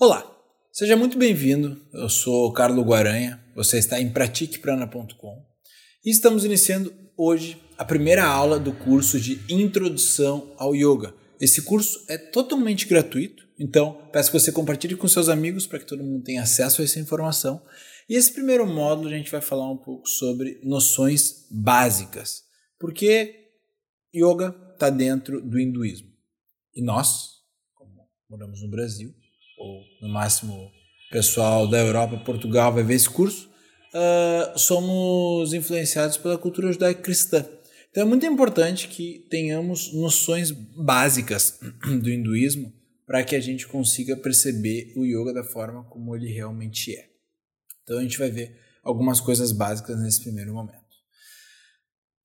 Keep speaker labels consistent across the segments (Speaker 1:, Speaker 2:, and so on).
Speaker 1: Olá, seja muito bem-vindo. Eu sou Carlos Guaranha, você está em pratiqueprana.com e estamos iniciando hoje a primeira aula do curso de Introdução ao Yoga. Esse curso é totalmente gratuito, então peço que você compartilhe com seus amigos para que todo mundo tenha acesso a essa informação. E esse primeiro módulo a gente vai falar um pouco sobre noções básicas, porque yoga está dentro do hinduísmo. E nós, como moramos no Brasil, ou no máximo pessoal da Europa, Portugal vai ver esse curso, uh, somos influenciados pela cultura judaico-cristã. Então é muito importante que tenhamos noções básicas do hinduísmo para que a gente consiga perceber o yoga da forma como ele realmente é. Então a gente vai ver algumas coisas básicas nesse primeiro momento.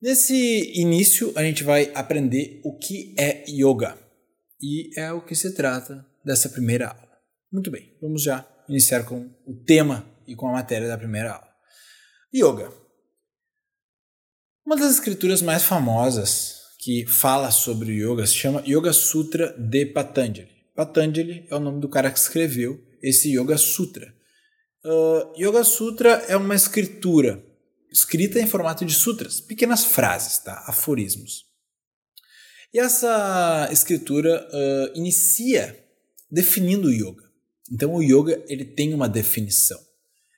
Speaker 1: Nesse início, a gente vai aprender o que é yoga. E é o que se trata dessa primeira aula. Muito bem, vamos já iniciar com o tema e com a matéria da primeira aula. Yoga. Uma das escrituras mais famosas que fala sobre o yoga se chama Yoga Sutra de Patanjali. Patanjali é o nome do cara que escreveu esse Yoga Sutra. Uh, yoga Sutra é uma escritura escrita em formato de sutras, pequenas frases, tá? aforismos. E essa escritura uh, inicia definindo o yoga. Então o yoga ele tem uma definição.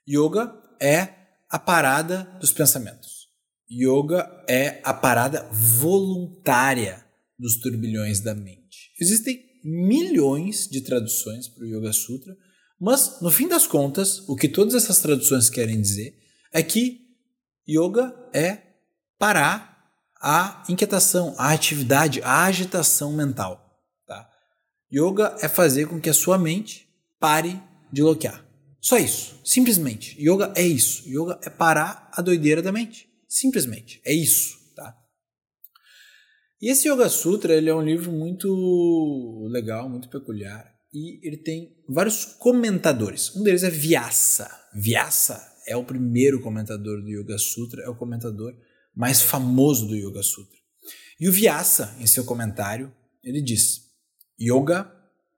Speaker 1: Yoga é a parada dos pensamentos. Yoga é a parada voluntária dos turbilhões da mente. Existem milhões de traduções para o Yoga Sutra, mas no fim das contas, o que todas essas traduções querem dizer é que yoga é parar a inquietação, a atividade, a agitação mental. Tá? Yoga é fazer com que a sua mente pare de bloquear. Só isso, simplesmente. Yoga é isso. Yoga é parar a doideira da mente. Simplesmente, é isso, tá? E esse Yoga Sutra, ele é um livro muito legal, muito peculiar, e ele tem vários comentadores. Um deles é Vyasa. Vyasa é o primeiro comentador do Yoga Sutra, é o comentador mais famoso do Yoga Sutra. E o Vyasa, em seu comentário, ele diz: Yoga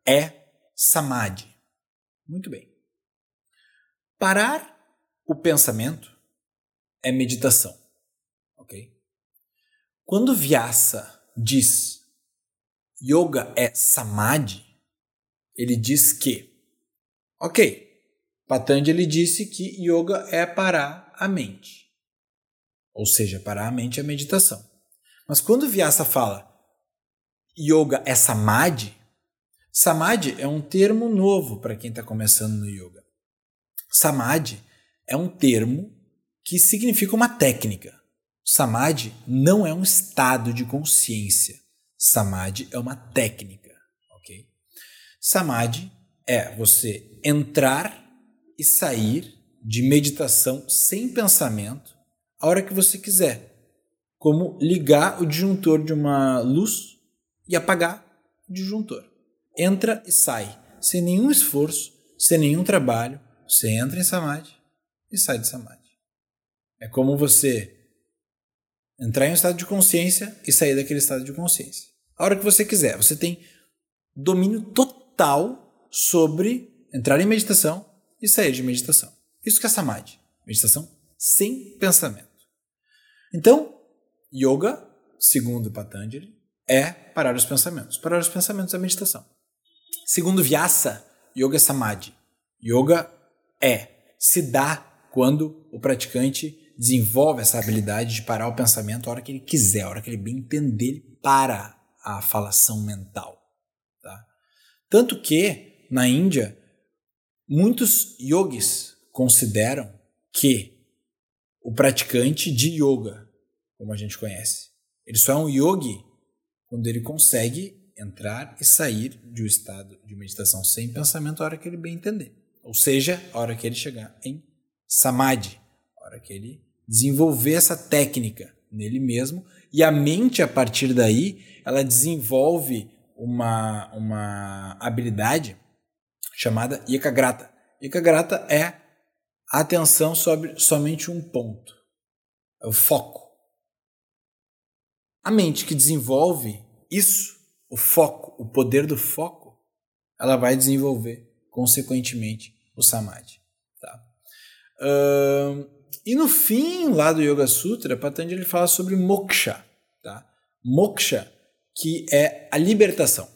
Speaker 1: é samadhi. Muito bem. Parar o pensamento é meditação. Ok? Quando Vyasa diz yoga é samadhi, ele diz que, ok, Patanjali disse que yoga é parar a mente. Ou seja, parar a mente é meditação. Mas quando Vyasa fala yoga é samadhi, Samadhi é um termo novo para quem está começando no yoga. Samadhi é um termo que significa uma técnica. Samadhi não é um estado de consciência. Samadhi é uma técnica, ok? Samadhi é você entrar e sair de meditação sem pensamento a hora que você quiser, como ligar o disjuntor de uma luz e apagar o disjuntor entra e sai, sem nenhum esforço, sem nenhum trabalho. Você entra em samadhi e sai de samadhi. É como você entrar em um estado de consciência e sair daquele estado de consciência. A hora que você quiser, você tem domínio total sobre entrar em meditação e sair de meditação. Isso que é samadhi, meditação sem pensamento. Então, yoga, segundo Patanjali, é parar os pensamentos. Parar os pensamentos é meditação. Segundo Vyasa, Yoga Samadhi. Yoga é, se dá quando o praticante desenvolve essa habilidade de parar o pensamento a hora que ele quiser, a hora que ele bem entender, ele para a falação mental. Tá? Tanto que, na Índia, muitos yogis consideram que o praticante de yoga, como a gente conhece, ele só é um yogi quando ele consegue entrar e sair de um estado de meditação sem pensamento a hora que ele bem entender. Ou seja, a hora que ele chegar em samadhi, a hora que ele desenvolver essa técnica nele mesmo e a mente a partir daí ela desenvolve uma, uma habilidade chamada ekagrata. Ekagrata é a atenção sobre somente um ponto, é o foco. A mente que desenvolve isso o foco, o poder do foco, ela vai desenvolver consequentemente, o Samadhi. Tá? Uh, e no fim lá do Yoga Sutra, Patanjali fala sobre moksha. Tá? Moksha, que é a libertação.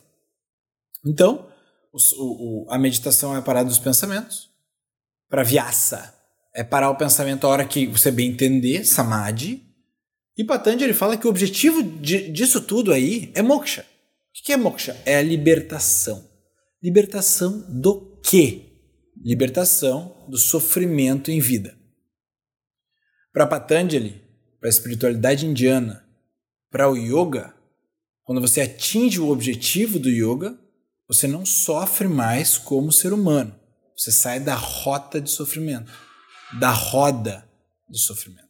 Speaker 1: Então, o, o, a meditação é a parada dos pensamentos. Para vyasa, é parar o pensamento a hora que você bem entender, samadhi. E Patanjali fala que o objetivo de, disso tudo aí é moksha. O que é moksha? É a libertação. Libertação do quê? Libertação do sofrimento em vida. Para Patanjali, para a espiritualidade indiana, para o yoga, quando você atinge o objetivo do yoga, você não sofre mais como ser humano. Você sai da rota de sofrimento, da roda de sofrimento.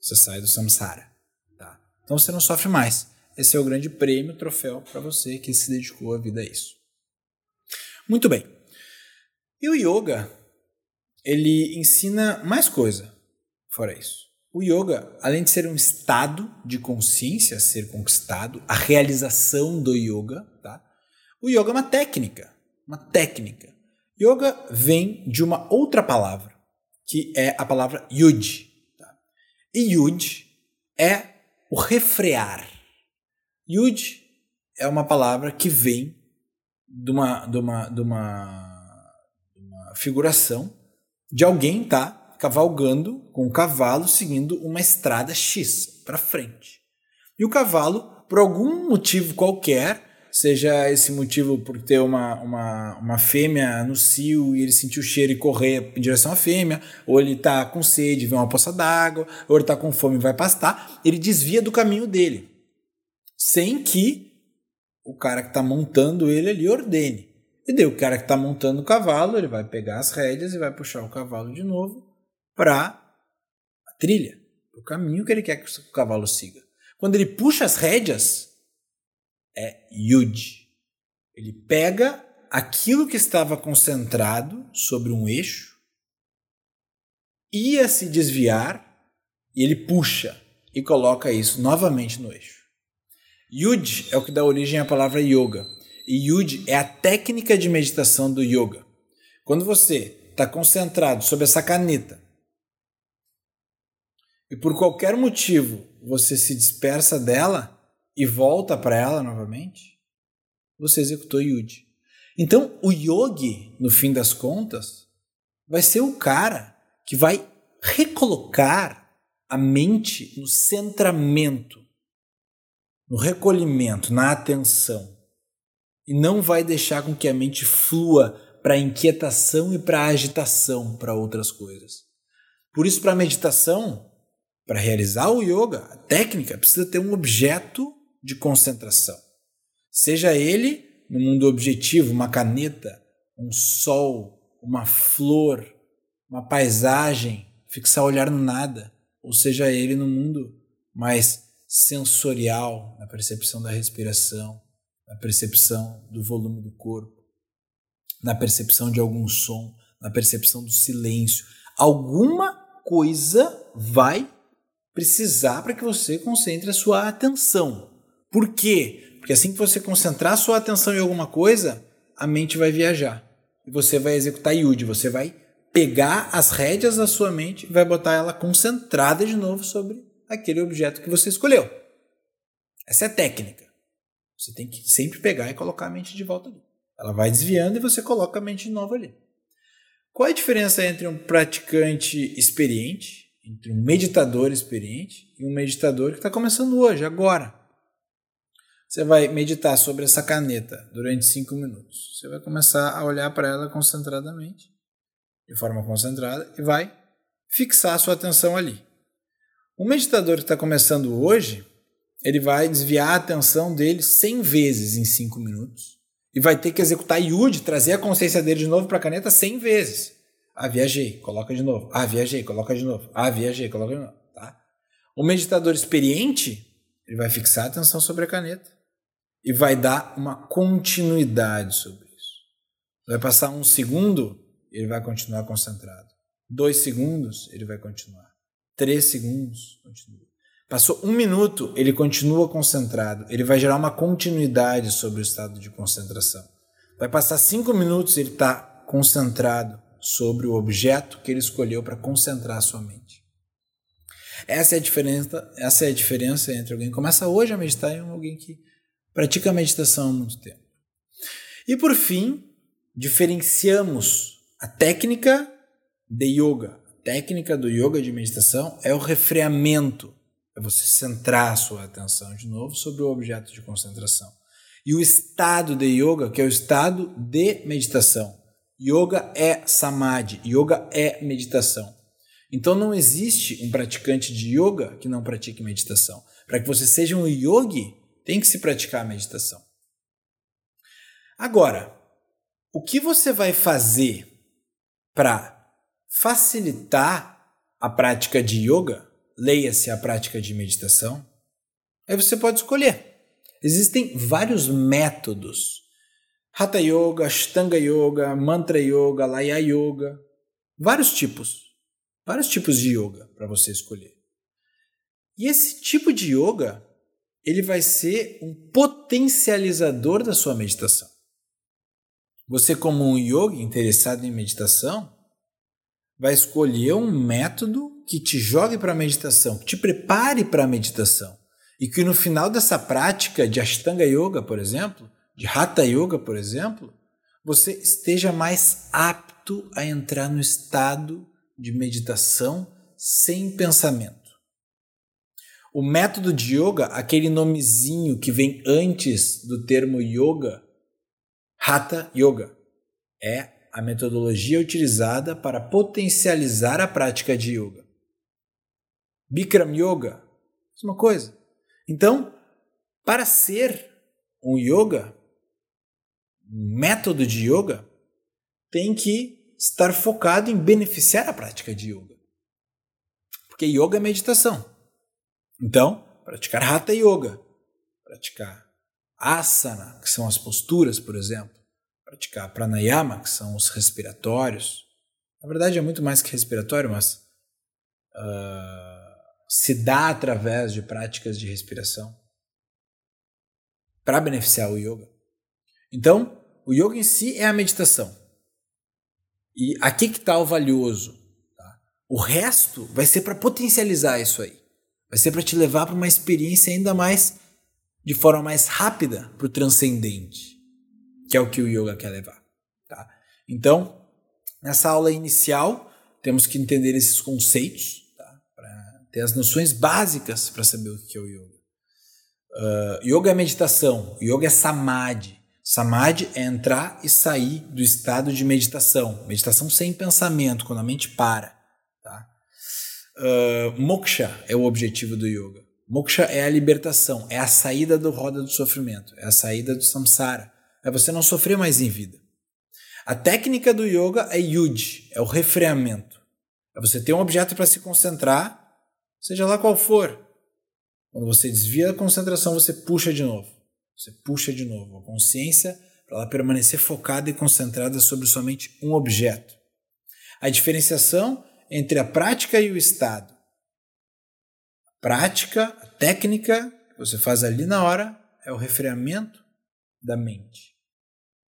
Speaker 1: Você sai do samsara. Tá? Então você não sofre mais. Esse é o grande prêmio, troféu para você que se dedicou a vida a isso. Muito bem. E o yoga, ele ensina mais coisa fora isso. O yoga, além de ser um estado de consciência a ser conquistado, a realização do yoga, tá? O yoga é uma técnica, uma técnica. Yoga vem de uma outra palavra, que é a palavra yud. Tá? E yud é o refrear. Yud é uma palavra que vem de uma, de uma, de uma, de uma figuração de alguém tá cavalgando com o cavalo seguindo uma estrada X para frente. E o cavalo, por algum motivo qualquer, seja esse motivo por ter uma, uma, uma fêmea no cio e ele sentir o cheiro e correr em direção à fêmea, ou ele está com sede, vê uma poça d'água, ou ele está com fome e vai pastar, ele desvia do caminho dele, sem que o cara que está montando ele ali ordene. E daí o cara que está montando o cavalo, ele vai pegar as rédeas e vai puxar o cavalo de novo para a trilha, o caminho que ele quer que o cavalo siga. Quando ele puxa as rédeas, é Yud. Ele pega aquilo que estava concentrado sobre um eixo, ia se desviar e ele puxa e coloca isso novamente no eixo. Yud é o que dá origem à palavra yoga. E Yud é a técnica de meditação do yoga. Quando você está concentrado sobre essa caneta e por qualquer motivo você se dispersa dela, e volta para ela novamente, você executou Yud. Então, o yogi, no fim das contas, vai ser o cara que vai recolocar a mente no centramento, no recolhimento, na atenção. E não vai deixar com que a mente flua para inquietação e para agitação para outras coisas. Por isso, para a meditação, para realizar o yoga, a técnica precisa ter um objeto de concentração. Seja ele no mundo objetivo, uma caneta, um sol, uma flor, uma paisagem, fixar o olhar no nada, ou seja ele no mundo mais sensorial, na percepção da respiração, na percepção do volume do corpo, na percepção de algum som, na percepção do silêncio. Alguma coisa vai precisar para que você concentre a sua atenção. Por quê? Porque assim que você concentrar sua atenção em alguma coisa, a mente vai viajar. E você vai executar Yud, você vai pegar as rédeas da sua mente e vai botar ela concentrada de novo sobre aquele objeto que você escolheu. Essa é a técnica. Você tem que sempre pegar e colocar a mente de volta ali. Ela vai desviando e você coloca a mente de novo ali. Qual é a diferença entre um praticante experiente, entre um meditador experiente e um meditador que está começando hoje, agora? Você vai meditar sobre essa caneta durante cinco minutos. Você vai começar a olhar para ela concentradamente, de forma concentrada, e vai fixar a sua atenção ali. O meditador que está começando hoje, ele vai desviar a atenção dele 100 vezes em 5 minutos e vai ter que executar Yud, trazer a consciência dele de novo para a caneta 100 vezes. Ah, viajei, coloca de novo. Ah, viajei, coloca de novo. Ah, viajei, coloca de novo. Tá? O meditador experiente, ele vai fixar a atenção sobre a caneta e vai dar uma continuidade sobre isso. Vai passar um segundo, ele vai continuar concentrado. Dois segundos, ele vai continuar. Três segundos, continua. Passou um minuto, ele continua concentrado. Ele vai gerar uma continuidade sobre o estado de concentração. Vai passar cinco minutos, ele está concentrado sobre o objeto que ele escolheu para concentrar sua mente. Essa é a diferença, essa é a diferença entre alguém que começa hoje a meditar e alguém que pratica a meditação há muito tempo. E por fim, diferenciamos a técnica de yoga. Técnica do yoga de meditação é o refreamento, é você centrar a sua atenção de novo sobre o objeto de concentração. E o estado de yoga, que é o estado de meditação. Yoga é samadhi, yoga é meditação. Então não existe um praticante de yoga que não pratique meditação. Para que você seja um yogi, tem que se praticar a meditação. Agora, o que você vai fazer para facilitar a prática de yoga, leia-se a prática de meditação? Aí você pode escolher. Existem vários métodos. Hatha Yoga, Ashtanga Yoga, Mantra Yoga, Laya Yoga, vários tipos. Vários tipos de yoga para você escolher. E esse tipo de yoga, ele vai ser um potencializador da sua meditação. Você como um yogi interessado em meditação, vai escolher um método que te jogue para a meditação, que te prepare para a meditação. E que no final dessa prática de Ashtanga Yoga, por exemplo, de Hatha Yoga, por exemplo, você esteja mais apto a entrar no estado de meditação sem pensamento. O método de yoga, aquele nomezinho que vem antes do termo yoga, Hatha Yoga, é a metodologia utilizada para potencializar a prática de yoga. Bikram Yoga, mesma coisa. Então, para ser um yoga, um método de yoga, tem que estar focado em beneficiar a prática de yoga. Porque yoga é meditação. Então, praticar Hatha Yoga, praticar asana, que são as posturas, por exemplo, praticar pranayama, que são os respiratórios. Na verdade, é muito mais que respiratório, mas uh, se dá através de práticas de respiração para beneficiar o yoga. Então, o yoga em si é a meditação. E aqui que está o valioso. Tá? O resto vai ser para potencializar isso aí. Vai ser para te levar para uma experiência ainda mais, de forma mais rápida, para o transcendente que é o que o yoga quer levar. Tá? Então, nessa aula inicial, temos que entender esses conceitos, tá? para ter as noções básicas para saber o que é o yoga. Uh, yoga é meditação, yoga é samadhi. Samadhi é entrar e sair do estado de meditação, meditação sem pensamento, quando a mente para. Tá? Uh, moksha é o objetivo do yoga. Moksha é a libertação, é a saída do roda do sofrimento, é a saída do samsara é você não sofrer mais em vida. A técnica do yoga é yud, é o refreamento. É você ter um objeto para se concentrar, seja lá qual for. Quando você desvia a concentração, você puxa de novo. Você puxa de novo a consciência para ela permanecer focada e concentrada sobre somente um objeto. A diferenciação entre a prática e o estado. A prática, a técnica que você faz ali na hora é o refreamento da mente.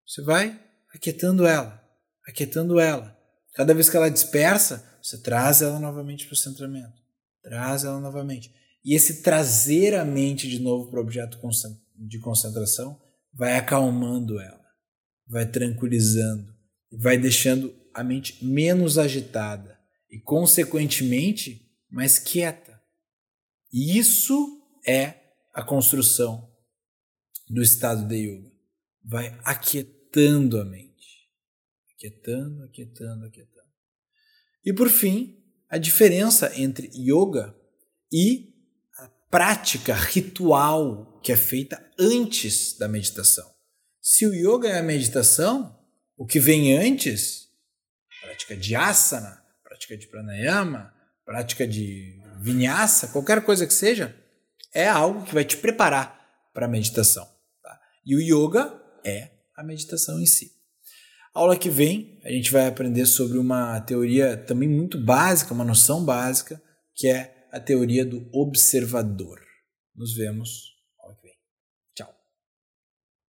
Speaker 1: Você vai aquietando ela, aquietando ela. Cada vez que ela dispersa, você traz ela novamente para o centramento. Traz ela novamente. E esse trazer a mente de novo para o objeto de concentração vai acalmando ela, vai tranquilizando, vai deixando a mente menos agitada e, consequentemente, mais quieta. E isso é a construção do estado de yoga. Vai aquietando a mente. Aquietando, aquietando, aquietando. E por fim, a diferença entre yoga e a prática ritual que é feita antes da meditação. Se o yoga é a meditação, o que vem antes, prática de asana, prática de pranayama, prática de vinyasa, qualquer coisa que seja, é algo que vai te preparar para a meditação. E o yoga é a meditação em si. aula que vem, a gente vai aprender sobre uma teoria também muito básica, uma noção básica, que é a teoria do observador. Nos vemos